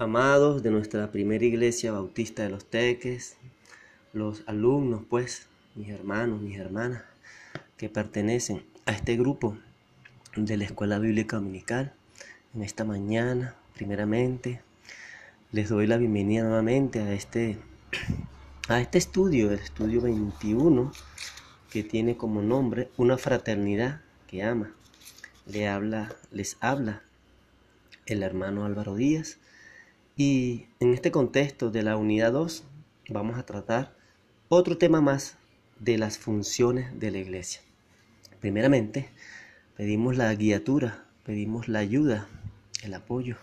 amados de nuestra primera iglesia bautista de los Teques, los alumnos, pues, mis hermanos, mis hermanas, que pertenecen a este grupo de la Escuela Bíblica Dominical, en esta mañana, primeramente, les doy la bienvenida nuevamente a este, a este estudio, el estudio 21, que tiene como nombre Una fraternidad que ama. Le habla, les habla el hermano Álvaro Díaz y en este contexto de la unidad 2 vamos a tratar otro tema más de las funciones de la iglesia. Primeramente, pedimos la guiatura, pedimos la ayuda, el apoyo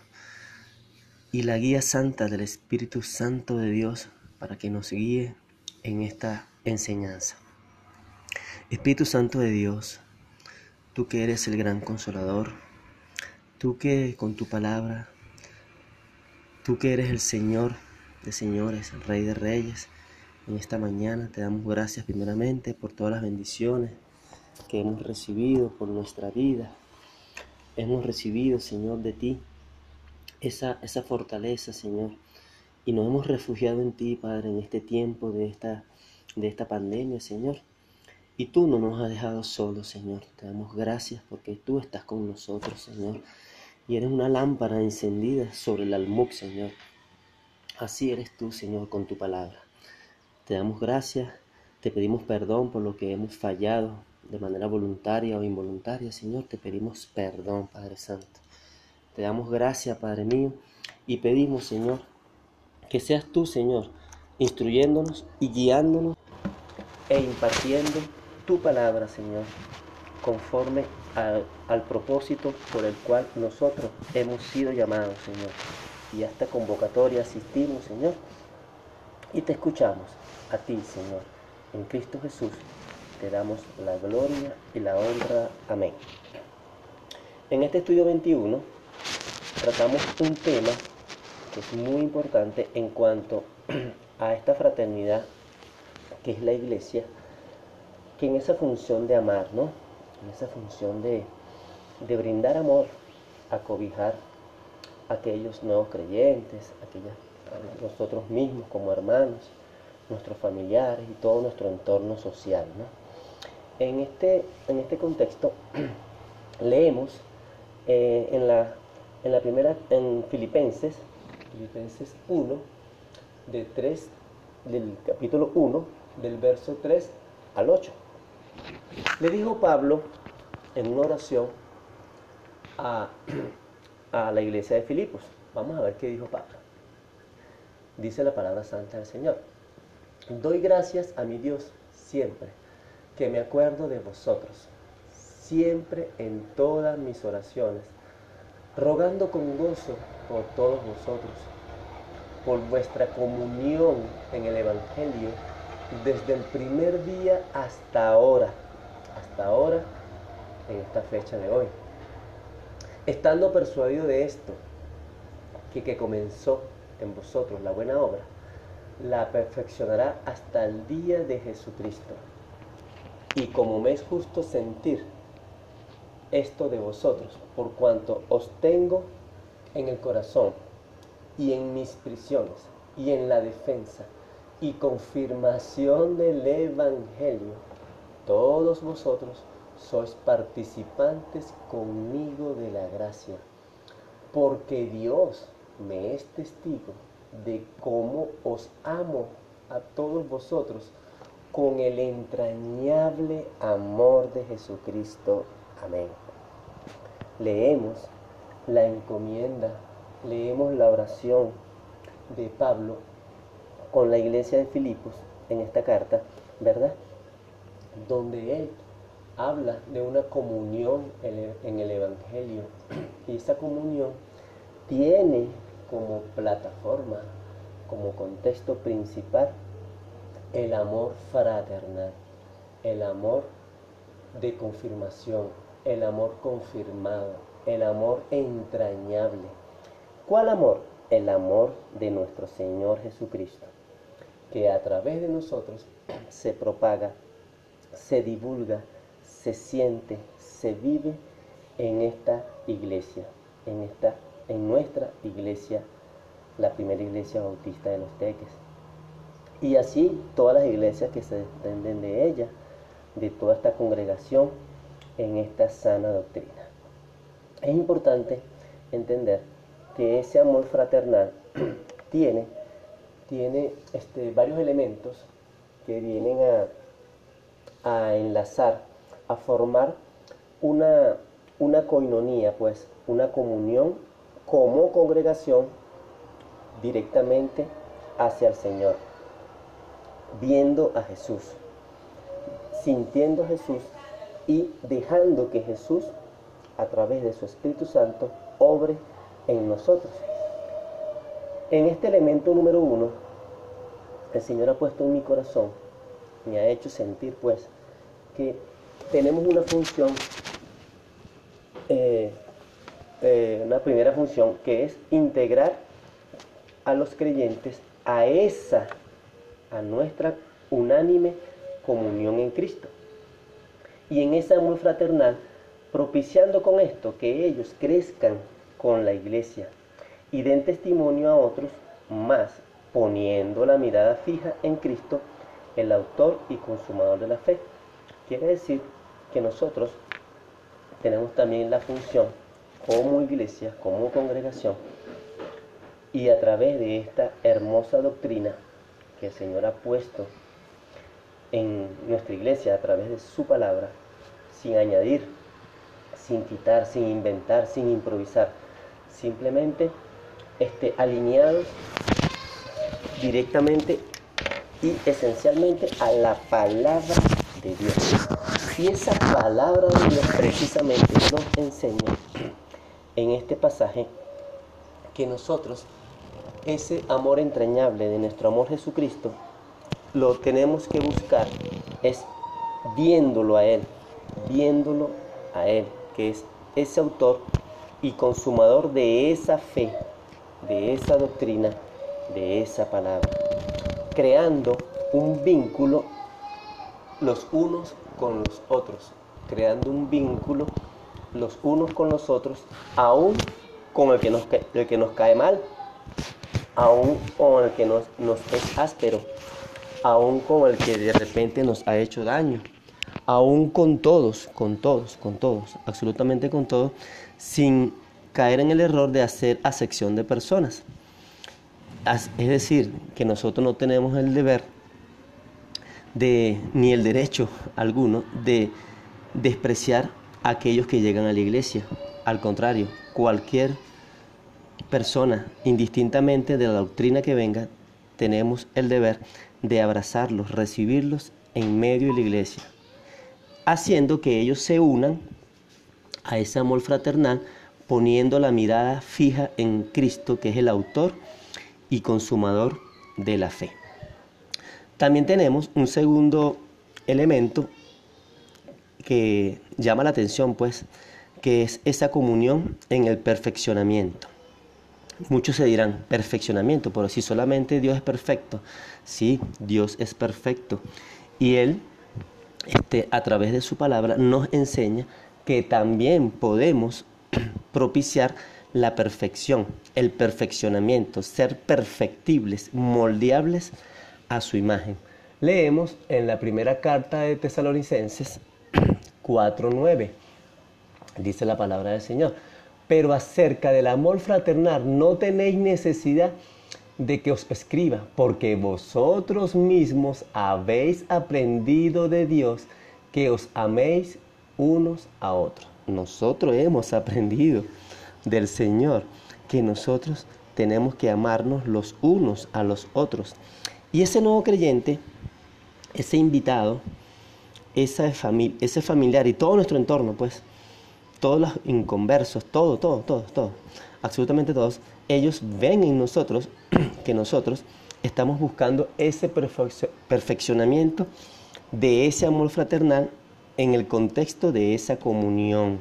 y la guía santa del Espíritu Santo de Dios para que nos guíe en esta enseñanza. Espíritu Santo de Dios, tú que eres el gran consolador, tú que con tu palabra Tú que eres el Señor de señores, el Rey de reyes, en esta mañana te damos gracias primeramente por todas las bendiciones que hemos recibido por nuestra vida. Hemos recibido, Señor, de ti esa, esa fortaleza, Señor, y nos hemos refugiado en ti, Padre, en este tiempo de esta, de esta pandemia, Señor. Y tú no nos has dejado solos, Señor. Te damos gracias porque tú estás con nosotros, Señor y eres una lámpara encendida sobre el almud, Señor. Así eres tú, Señor, con tu palabra. Te damos gracias, te pedimos perdón por lo que hemos fallado de manera voluntaria o involuntaria, Señor. Te pedimos perdón, Padre Santo. Te damos gracias, Padre mío, y pedimos, Señor, que seas tú, Señor, instruyéndonos y guiándonos e impartiendo tu palabra, Señor, conforme al, propósito por el cual nosotros hemos sido llamados, Señor. Y a esta convocatoria asistimos, Señor, y te escuchamos a ti, Señor. En Cristo Jesús te damos la gloria y la honra. Amén. En este estudio 21 tratamos un tema que es muy importante en cuanto a esta fraternidad que es la iglesia, que en esa función de amar, ¿no? En esa función de, brindar amor, a cobijar a aquellos nuevos creyentes, aquellas, a nosotros mismos como hermanos, nuestros familiares y todo nuestro entorno social. En, este, en este contexto leemos eh, en, la, en la primera, en Filipenses, Filipenses 1, de 3, del capítulo 1, del verso 3 al 8. Le dijo Pablo en una oración a, la iglesia de Filipos. Vamos a ver qué dijo Pablo. Dice la palabra santa del Señor. Doy gracias a mi Dios siempre que me acuerdo de vosotros, siempre en todas mis oraciones, rogando con gozo por todos vosotros, por vuestra comunión en el Evangelio desde el primer día hasta ahora, hasta ahora, en esta fecha de hoy. Estando persuadido de esto, que que comenzó en vosotros la buena obra, la perfeccionará hasta el día de Jesucristo. Y como me es justo sentir esto de vosotros, por cuanto os tengo en el corazón y en mis prisiones y en la defensa y confirmación del Evangelio, todos vosotros sois participantes conmigo de la gracia, porque Dios me es testigo de cómo os amo a todos vosotros con el entrañable amor de Jesucristo. Amén. Leemos la encomienda, leemos la oración de Pablo con la iglesia de Filipos en esta carta, ¿verdad? Donde él habla de una comunión en el Evangelio y esa comunión tiene como plataforma, como contexto principal, el amor fraternal, el amor de confirmación, el amor confirmado, el amor entrañable. ¿Cuál amor? El amor de nuestro Señor Jesucristo que a través de nosotros se propaga, se divulga, se siente, se vive en esta iglesia, en, esta, en nuestra iglesia la primera iglesia bautista de los Teques. Y así todas las iglesias que se desprenden de ella, de toda esta congregación en esta sana doctrina. Es importante entender que ese amor fraternal tiene, tiene este, varios elementos que vienen a, a enlazar, a formar una, una coinonía, pues una comunión como congregación directamente hacia el Señor, viendo a Jesús, sintiendo a Jesús y dejando que Jesús, a través de su Espíritu Santo, obre en nosotros. En este elemento número uno, el Señor ha puesto en mi corazón, me ha hecho sentir pues que tenemos una función, eh, eh, una primera función que es integrar a los creyentes a esa, a nuestra unánime comunión en Cristo. Y en esa amor fraternal, propiciando con esto que ellos crezcan con la iglesia y den testimonio a otros, más poniendo la mirada fija en Cristo, el autor y consumador de la fe. Quiere decir que nosotros tenemos también la función como iglesia, como congregación, y a través de esta hermosa doctrina que el Señor ha puesto en nuestra iglesia a través de su palabra, sin añadir, sin quitar, sin inventar, sin improvisar, simplemente este, alineados directamente y esencialmente a la palabra de Dios. Y esa palabra de Dios precisamente nos enseña en este pasaje que nosotros ese amor entrañable de nuestro amor Jesucristo lo tenemos que buscar es viéndolo a Él, viéndolo a Él, que es ese autor y consumador de esa fe, de esa doctrina, de esa palabra, creando un vínculo los unos con los otros, creando un vínculo los unos con los otros, aún con el que nos, el que nos cae mal, aún con el que nos, nos es áspero, aún con el que de repente nos ha hecho daño, aún con todos, con todos, con todos, absolutamente con todos, sin caer en el error de hacer acepción de personas. Es decir, que nosotros no tenemos el deber de, ni el derecho alguno de despreciar a aquellos que llegan a la iglesia. Al contrario, cualquier persona, indistintamente de la doctrina que venga, tenemos el deber de abrazarlos, recibirlos en medio de la iglesia, haciendo que ellos se unan a ese amor fraternal, poniendo la mirada fija en Cristo, que es el autor y consumador de la fe. También tenemos un segundo elemento que llama la atención, pues, que es esa comunión en el perfeccionamiento. Muchos se dirán, perfeccionamiento, pero si solamente Dios es perfecto, sí, Dios es perfecto. Y Él, este, a través de su palabra, nos enseña que también podemos propiciar la perfección, el perfeccionamiento, ser perfectibles, moldeables a su imagen. Leemos en la primera carta de Tesalonicenses 4.9, dice la palabra del Señor pero acerca del amor fraternal no tenéis necesidad de que os escriba, porque vosotros mismos habéis aprendido de Dios que os améis unos a otros. Nosotros hemos aprendido del Señor que nosotros tenemos que amarnos los unos a los otros. Y ese nuevo creyente, ese invitado, ese familiar y todo nuestro entorno, pues, todos los inconversos, todo, todo, todo, todo, absolutamente todos, ellos ven en nosotros que nosotros estamos buscando ese perfeccionamiento de ese amor fraternal en el contexto de esa comunión,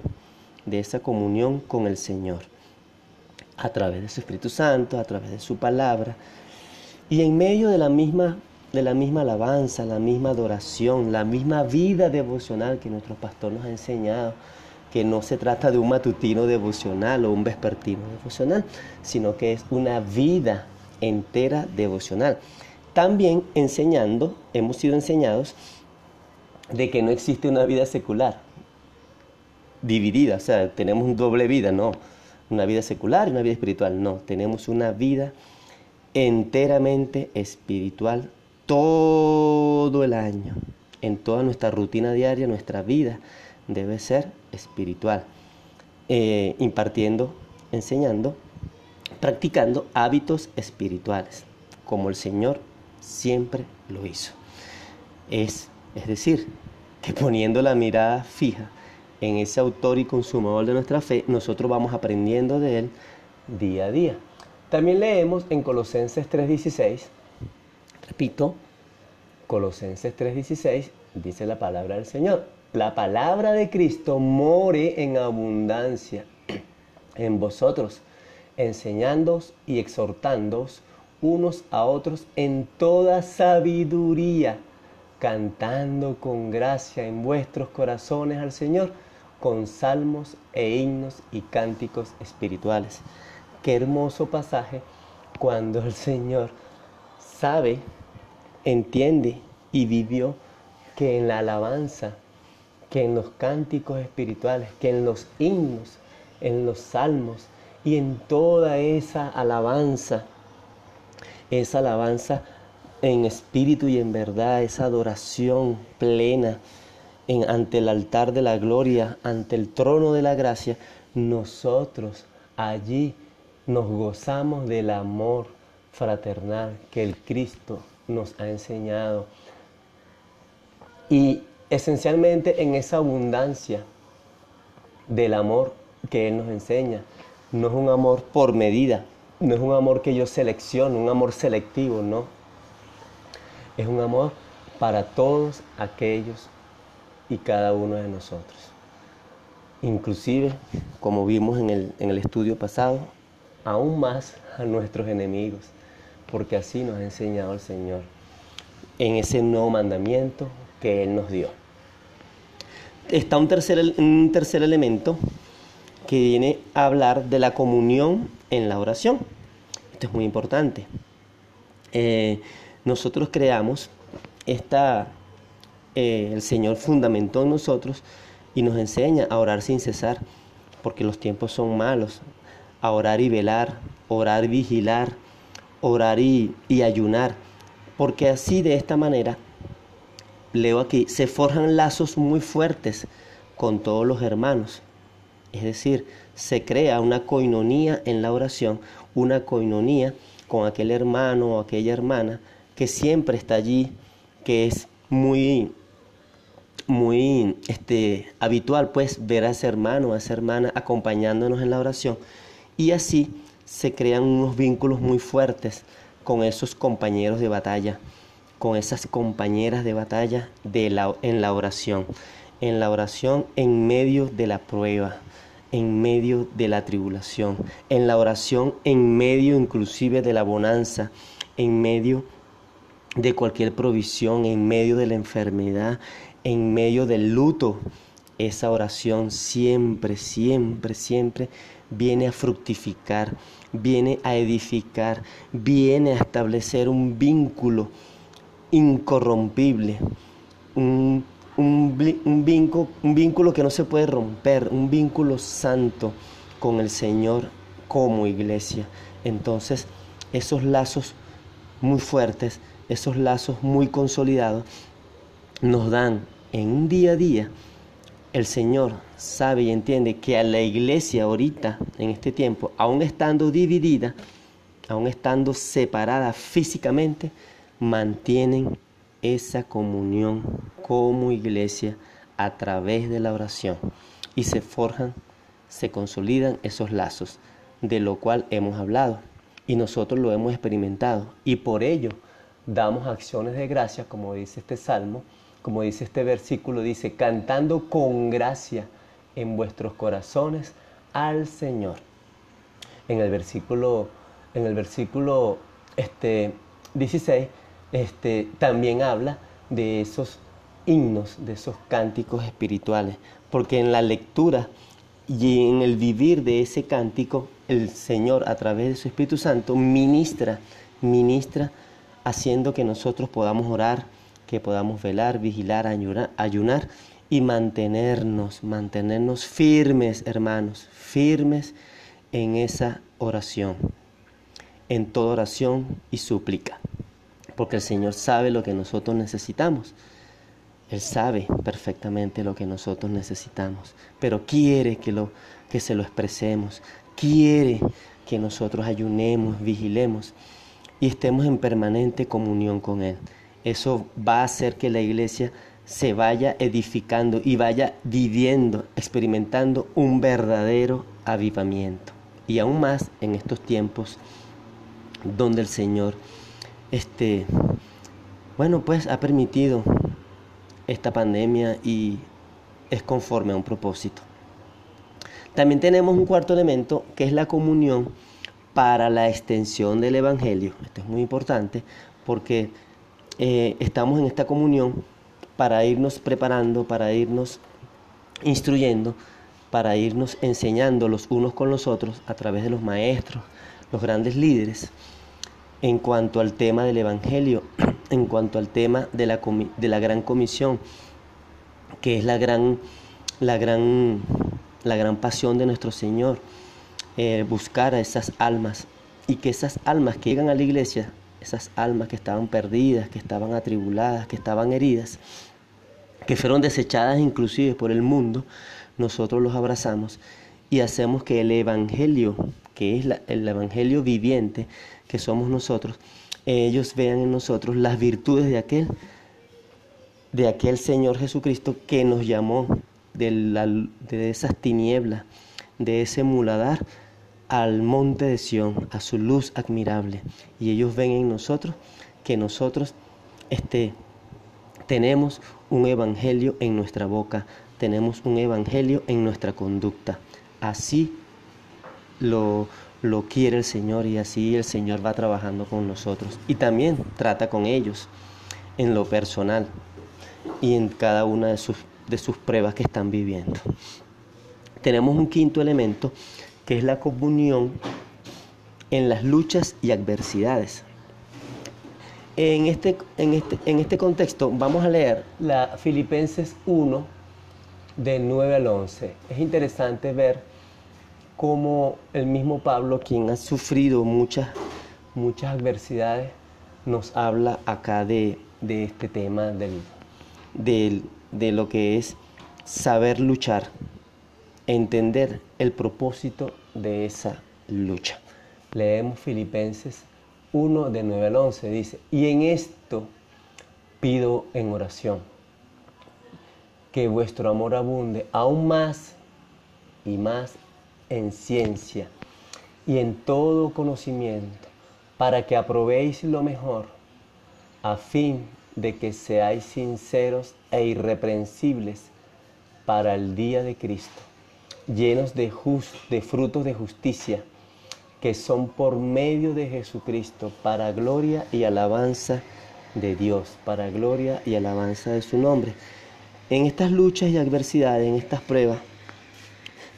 de esa comunión con el Señor, a través de su Espíritu Santo, a través de su palabra, y en medio de la misma de la misma alabanza, la misma adoración, la misma vida devocional que nuestro pastor nos ha enseñado, que no se trata de un matutino devocional o un vespertino devocional, sino que es una vida entera devocional. También enseñando, hemos sido enseñados de que no existe una vida secular dividida, o sea, tenemos una doble vida, no, una vida secular y una vida espiritual, no, tenemos una vida enteramente espiritual todo el año, en toda nuestra rutina diaria, nuestra vida debe ser espiritual, eh, impartiendo, enseñando, practicando hábitos espirituales, como el Señor siempre lo hizo. Es, es decir, que poniendo la mirada fija en ese autor y consumador de nuestra fe, nosotros vamos aprendiendo de él día a día. También leemos en Colosenses 3:16, repito, Colosenses 3:16 dice la palabra del Señor, la palabra de Cristo more en abundancia en vosotros, enseñándoos y exhortándoos unos a otros en toda sabiduría, cantando con gracia en vuestros corazones al Señor con salmos e himnos y cánticos espirituales. Qué hermoso pasaje cuando el Señor sabe, entiende y vivió que en la alabanza, que en los cánticos espirituales, que en los himnos, en los salmos y en toda esa alabanza, esa alabanza en espíritu y en verdad, esa adoración plena, ante el altar de la gloria, ante el trono de la gracia, nosotros allí nos gozamos del amor fraternal que el Cristo nos ha enseñado. Y esencialmente en esa abundancia del amor que Él nos enseña. No es un amor por medida, no es un amor que yo selecciono, un amor selectivo, no. Es un amor para todos aquellos y cada uno de nosotros. Inclusive, como vimos en el, en el estudio pasado, aún más a nuestros enemigos, porque así nos ha enseñado el Señor en ese nuevo mandamiento que Él nos dio. Está un tercer, un tercer elemento que viene a hablar de la comunión en la oración. Esto es muy importante. Eh, nosotros creamos esta, eh, el Señor fundamentó en nosotros y nos enseña a orar sin cesar, porque los tiempos son malos, a orar y velar, orar y vigilar, orar y, y ayunar, porque así de esta manera, leo aquí, se forjan lazos muy fuertes con todos los hermanos. Es decir, se crea una coinonía en la oración, una coinonía con aquel hermano o aquella hermana que siempre está allí, que es muy muy este, habitual, pues, ver a ese hermano, a esa hermana acompañándonos en la oración. Y así se crean unos vínculos muy fuertes con esos compañeros de batalla, con esas compañeras de batalla de la, en la oración. En la oración en medio de la prueba, en medio de la tribulación, en la oración en medio inclusive de la bonanza, en medio de cualquier provisión, en medio de la enfermedad, en medio del luto, esa oración siempre, siempre, siempre viene a fructificar, viene a edificar, viene a establecer un vínculo incorrompible, un, vínculo, un vínculo que no se puede romper, un vínculo santo con el Señor como iglesia. Entonces, esos lazos muy fuertes, esos lazos muy consolidados, nos dan en un día a día, el Señor sabe y entiende que a la iglesia ahorita, en este tiempo, aún estando dividida, aún estando separada físicamente, mantienen esa comunión como iglesia a través de la oración. Y se forjan, se consolidan esos lazos de lo cual hemos hablado. Y nosotros lo hemos experimentado. Y por ello damos acciones de gracia, como dice este salmo, como dice este versículo, dice, cantando con gracia en vuestros corazones al Señor. En el versículo, en el versículo este, 16, este, también habla de esos himnos, de esos cánticos espirituales, porque en la lectura y en el vivir de ese cántico, el Señor a través de su Espíritu Santo ministra ministra haciendo que nosotros podamos orar, que podamos velar, vigilar, ayunar, y mantenernos, mantenernos firmes, hermanos, firmes en esa oración, en toda oración y súplica, porque el Señor sabe lo que nosotros necesitamos. Él sabe perfectamente lo que nosotros necesitamos, pero quiere que, lo, que se lo expresemos, quiere que nosotros ayunemos, vigilemos y estemos en permanente comunión con Él. Eso va a hacer que la iglesia se vaya edificando y vaya viviendo, experimentando un verdadero avivamiento. Y aún más en estos tiempos donde el Señor, este, bueno, pues ha permitido esta pandemia y es conforme a un propósito. También tenemos un cuarto elemento que es la comunión para la extensión del Evangelio. Esto es muy importante porque eh, estamos en esta comunión para irnos preparando, para irnos instruyendo, para irnos enseñando los unos con los otros a través de los maestros, los grandes líderes, en cuanto al tema del Evangelio, en cuanto al tema de la, gran comisión, que es la gran, la gran la gran pasión de nuestro Señor, eh, buscar a esas almas y que esas almas que llegan a la iglesia, esas almas que estaban perdidas, que estaban atribuladas, que estaban heridas, que fueron desechadas inclusive por el mundo, nosotros los abrazamos y hacemos que el Evangelio, que es el Evangelio viviente que somos nosotros, ellos vean en nosotros las virtudes de aquel, de aquel Señor Jesucristo que nos llamó de, esas tinieblas, de ese muladar, al monte de Sión, a su luz admirable. Y ellos ven en nosotros que nosotros este, tenemos un evangelio en nuestra boca, tenemos un evangelio en nuestra conducta. Así lo, lo quiere el Señor y así el Señor va trabajando con nosotros. Y también trata con ellos en lo personal y en cada una de sus de sus pruebas que están viviendo. Tenemos un quinto elemento que es la comunión en las luchas y adversidades. En este, en este, en este contexto vamos a leer la Filipenses 1 de 9 al 11. Es interesante ver cómo el mismo Pablo, quien ha sufrido muchas, muchas adversidades, nos habla acá de, este tema del, del, de lo que es saber luchar, entender el propósito de esa lucha. Leemos Filipenses 1 de 9 al 11, dice, y en esto pido en oración que vuestro amor abunde aún más y más en ciencia y en todo conocimiento, para que aprobéis lo mejor, a fin de que seáis sinceros e irreprensibles para el día de Cristo, llenos de, frutos de justicia, que son por medio de Jesucristo, para gloria y alabanza de Dios, para gloria y alabanza de su nombre. En estas luchas y adversidades, en estas pruebas,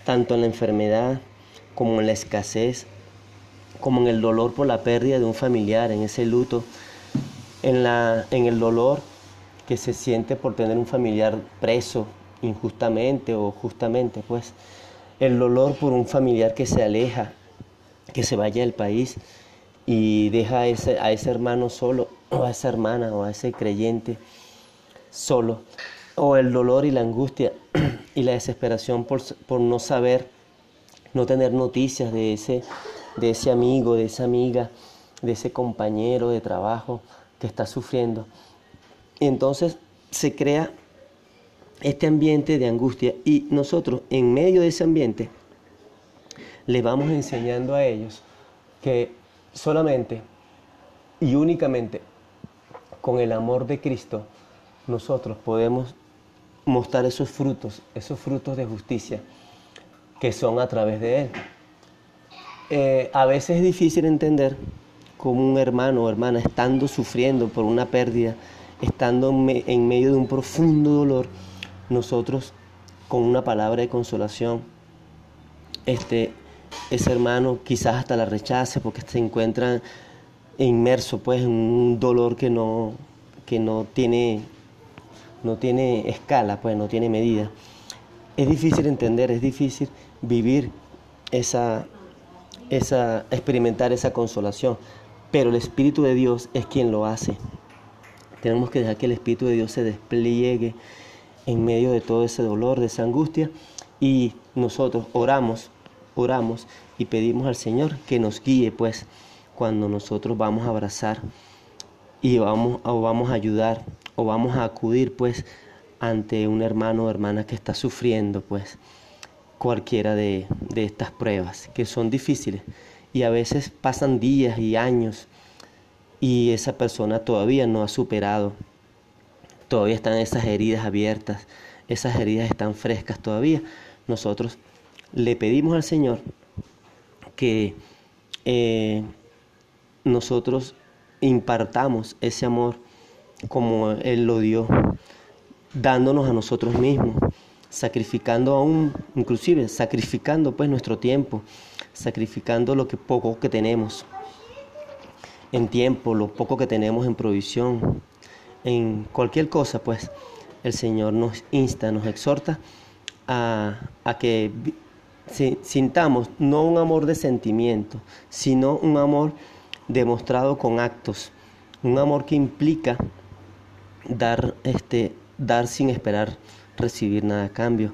tanto en la enfermedad como en la escasez, como en el dolor por la pérdida de un familiar, en ese luto, en el dolor que se siente por tener un familiar preso injustamente o justamente, pues el dolor por un familiar que se aleja, que se vaya del país y deja a ese, a ese hermano solo, o a esa hermana, o a ese creyente solo, o el dolor y la angustia y la desesperación por, por no saber, no tener noticias de ese, de ese amigo, de esa amiga, de ese compañero de trabajo, que está sufriendo. Y entonces se crea este ambiente de angustia y nosotros en medio de ese ambiente le vamos enseñando a ellos que solamente y únicamente con el amor de Cristo nosotros podemos mostrar esos frutos, esos frutos de justicia que son a través de Él. Eh, a veces es difícil entender como un hermano o hermana estando sufriendo por una pérdida, estando en medio de un profundo dolor, nosotros con una palabra de consolación, este, ese hermano quizás hasta la rechace porque se encuentra inmerso pues en un dolor que no, que no tiene, no tiene escala, pues no tiene medida. Es difícil entender, es difícil vivir esa, esa, experimentar esa consolación, pero el Espíritu de Dios es quien lo hace. Tenemos que dejar que el Espíritu de Dios se despliegue en medio de todo ese dolor, de esa angustia, y nosotros oramos, oramos y pedimos al Señor que nos guíe, pues, cuando nosotros vamos a abrazar y vamos, o vamos a ayudar o vamos a acudir, pues, ante un hermano o hermana que está sufriendo, pues, cualquiera de, de estas pruebas, que son difíciles. Y a veces pasan días y años y esa persona todavía no ha superado, todavía están esas heridas abiertas, esas heridas están frescas todavía. Nosotros le pedimos al Señor que eh, nosotros impartamos ese amor como Él lo dio, dándonos a nosotros mismos, sacrificando aún, inclusive sacrificando pues nuestro tiempo, sacrificando lo que poco que tenemos en tiempo, lo poco que tenemos en provisión, en cualquier cosa, pues el Señor nos insta, nos exhorta a, que sintamos no un amor de sentimiento, sino un amor demostrado con actos, un amor que implica dar, este, dar sin esperar recibir nada a cambio,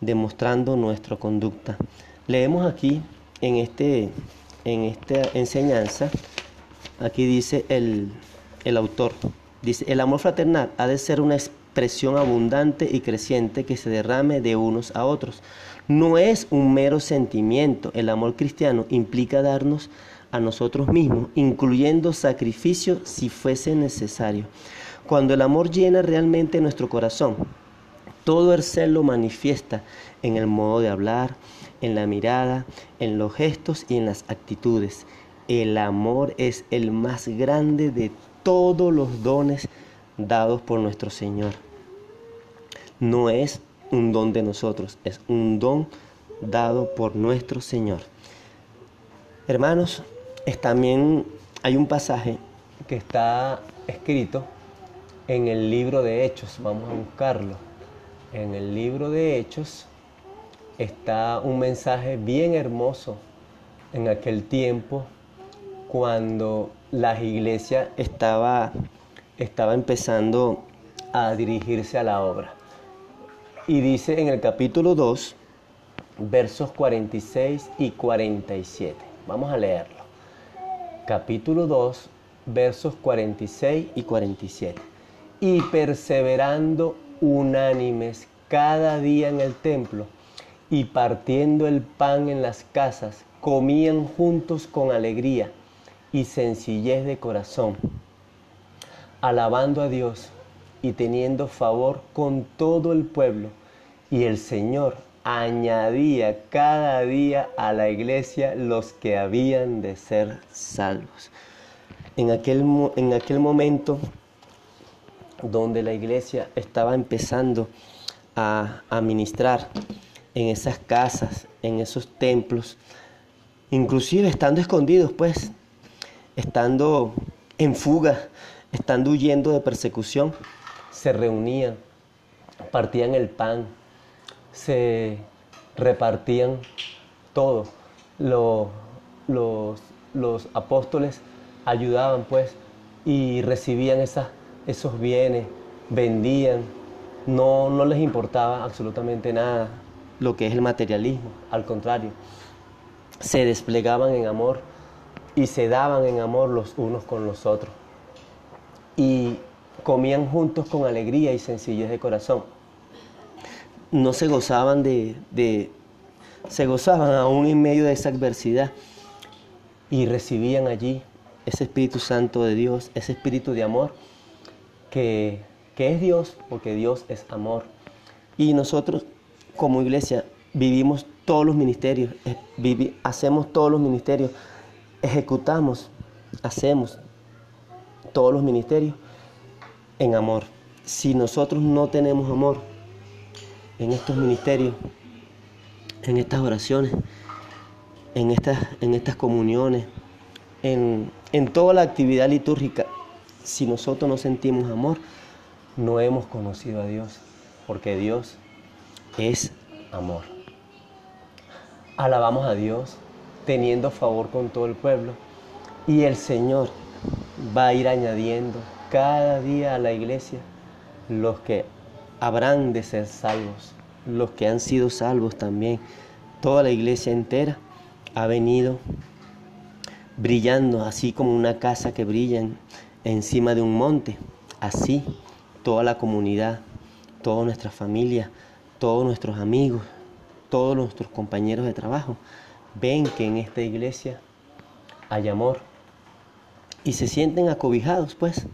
demostrando nuestra conducta. Leemos aquí en, este, en esta enseñanza, aquí dice el, el autor, dice, el amor fraternal ha de ser una expresión abundante y creciente que se derrame de unos a otros no es un mero sentimiento. El amor cristiano implica darnos a nosotros mismos, incluyendo sacrificio si fuese necesario. Cuando el amor llena realmente nuestro corazón, todo el ser lo manifiesta en el modo de hablar, en la mirada, en los gestos y en las actitudes. El amor es el más grande de todos los dones dados por nuestro Señor. No es un don de nosotros, es un don dado por nuestro Señor. Hermanos, también hay un pasaje que está escrito en el libro de Hechos, vamos a buscarlo. En el libro de Hechos está un mensaje bien hermoso en aquel tiempo cuando la iglesia estaba, estaba empezando a dirigirse a la obra. Y dice en el capítulo 2, versos 46 y 47. Vamos a leerlo. Capítulo 2, versos 46 y 47. Y perseverando unánimes cada día en el templo y partiendo el pan en las casas, comían juntos con alegría y sencillez de corazón, alabando a Dios y teniendo favor con todo el pueblo. Y el Señor añadía cada día a la iglesia los que habían de ser salvos. En aquel, en aquel momento donde la iglesia estaba empezando a, a ministrar en esas casas, en esos templos, inclusive estando escondidos, pues, estando en fuga, estando huyendo de persecución, se reunían, partían el pan, se repartían todo. Los, los, apóstoles ayudaban pues y recibían esas, esos bienes, vendían, no, no les importaba absolutamente nada lo que es el materialismo, al contrario, se desplegaban en amor y se daban en amor los unos con los otros. Y comían juntos con alegría y sencillez de corazón. No se gozaban de, se gozaban aún en medio de esa adversidad y recibían allí ese Espíritu Santo de Dios, ese Espíritu de amor que, que es Dios, porque Dios es amor. Y nosotros como iglesia vivimos todos los ministerios, eh, hacemos todos los ministerios, ejecutamos, hacemos todos los ministerios en amor. Si nosotros no tenemos amor en estos ministerios, en estas oraciones, en estas, en estas comuniones, en, en toda la actividad litúrgica, si nosotros no sentimos amor, no hemos conocido a Dios, porque Dios es amor. Alabamos a Dios teniendo favor con todo el pueblo y el Señor va a ir añadiendo cada día a la iglesia los que habrán de ser salvos, los que han sido salvos también. Toda la iglesia entera ha venido brillando, así como una casa que brilla encima de un monte. Así toda la comunidad, toda nuestra familia, todos nuestros amigos, todos nuestros compañeros de trabajo ven que en esta iglesia hay amor y se sienten acobijados, pues,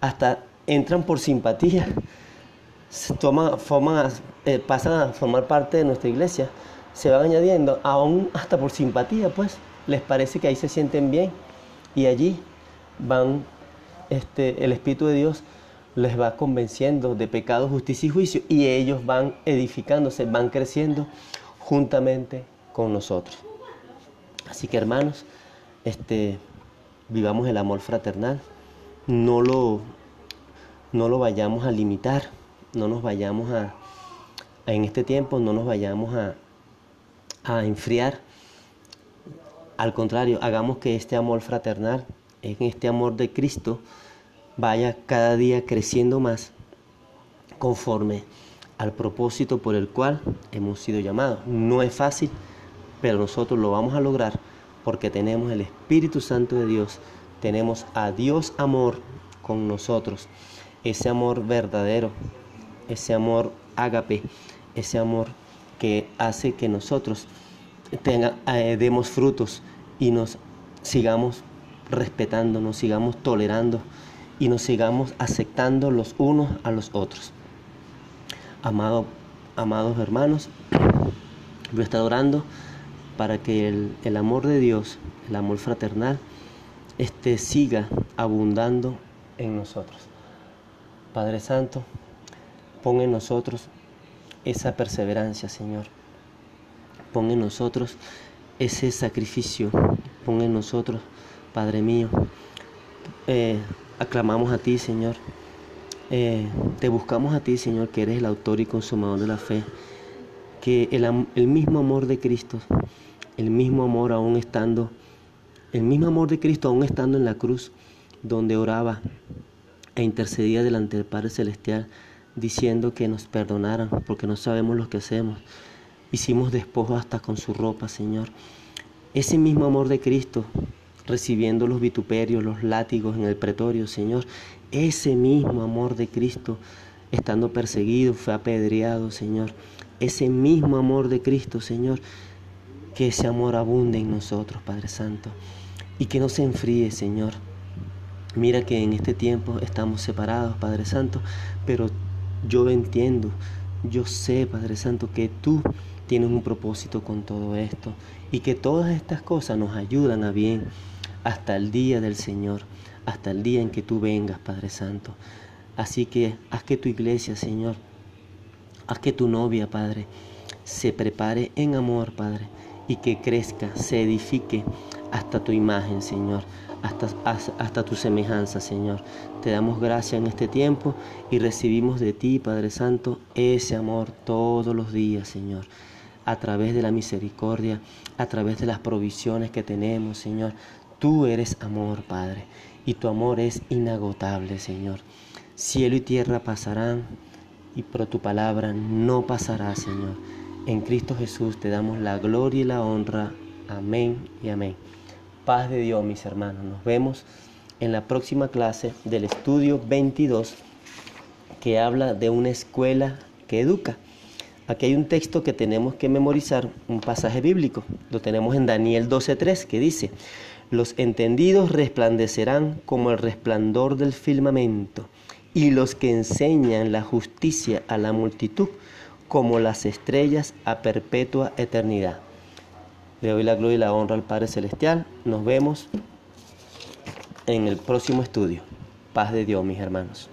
hasta entran por simpatía, toman, forman, eh, pasan a formar parte de nuestra iglesia, se van añadiendo, aún hasta por simpatía, pues, les parece que ahí se sienten bien y allí van, este, el Espíritu de Dios les va convenciendo de pecado, justicia y juicio y ellos van edificándose, van creciendo juntamente con nosotros. Así que hermanos, este, vivamos el amor fraternal, no lo, no lo vayamos a limitar, no nos vayamos a, en este tiempo, no nos vayamos a, a enfriar. Al contrario, hagamos que este amor fraternal, en este amor de Cristo, vaya cada día creciendo más conforme al propósito por el cual hemos sido llamados. No es fácil, pero nosotros lo vamos a lograr porque tenemos el Espíritu Santo de Dios, tenemos a Dios amor con nosotros, ese amor verdadero, ese amor ágape, ese amor que hace que nosotros tenga, eh, demos frutos y nos sigamos respetando, nos sigamos tolerando y nos sigamos aceptando los unos a los otros. Amado, amados hermanos, voy a estar orando para que el, amor de Dios, el amor fraternal, este, siga abundando en nosotros. Padre Santo, pon en nosotros esa perseverancia, Señor. Pon en nosotros ese sacrificio. Pon en nosotros, Padre mío, eh, aclamamos a ti, Señor. Eh, te buscamos a ti, Señor, que eres el autor y consumador de la fe. Que el, mismo amor de Cristo, el mismo amor aún estando, el mismo amor de Cristo aún estando en la cruz, donde oraba e intercedía delante del Padre Celestial, diciendo que nos perdonaran porque no sabemos lo que hacemos. Hicimos despojo hasta con su ropa, Señor. Ese mismo amor de Cristo recibiendo los vituperios, los látigos en el pretorio, Señor. Ese mismo amor de Cristo, estando perseguido, fue apedreado, Señor. Ese mismo amor de Cristo, Señor, que ese amor abunde en nosotros, Padre Santo, y que no se enfríe, Señor. Mira que en este tiempo estamos separados, Padre Santo, pero yo entiendo, yo sé, Padre Santo, que tú tienes un propósito con todo esto y que todas estas cosas nos ayudan a bien hasta el día del Señor, hasta el día en que tú vengas, Padre Santo. Así que haz que tu iglesia, Señor, haz que tu novia, Padre, se prepare en amor, Padre, y que crezca, se edifique hasta tu imagen, Señor, hasta, hasta tu semejanza, Señor. Te damos gracias en este tiempo y recibimos de ti, Padre Santo, ese amor todos los días, Señor a través de la misericordia, a través de las provisiones que tenemos, Señor. Tú eres amor, Padre, y tu amor es inagotable, Señor. Cielo y tierra pasarán, y por tu palabra no pasará, Señor. En Cristo Jesús te damos la gloria y la honra. Amén y amén. Paz de Dios, mis hermanos. Nos vemos en la próxima clase del estudio 22 que habla de una escuela que educa. Aquí hay un texto que tenemos que memorizar, un pasaje bíblico. Lo tenemos en Daniel 12.3 que dice, los entendidos resplandecerán como el resplandor del firmamento, y los que enseñan la justicia a la multitud como las estrellas a perpetua eternidad. Le doy la gloria y la honra al Padre Celestial. Nos vemos en el próximo estudio. Paz de Dios, mis hermanos.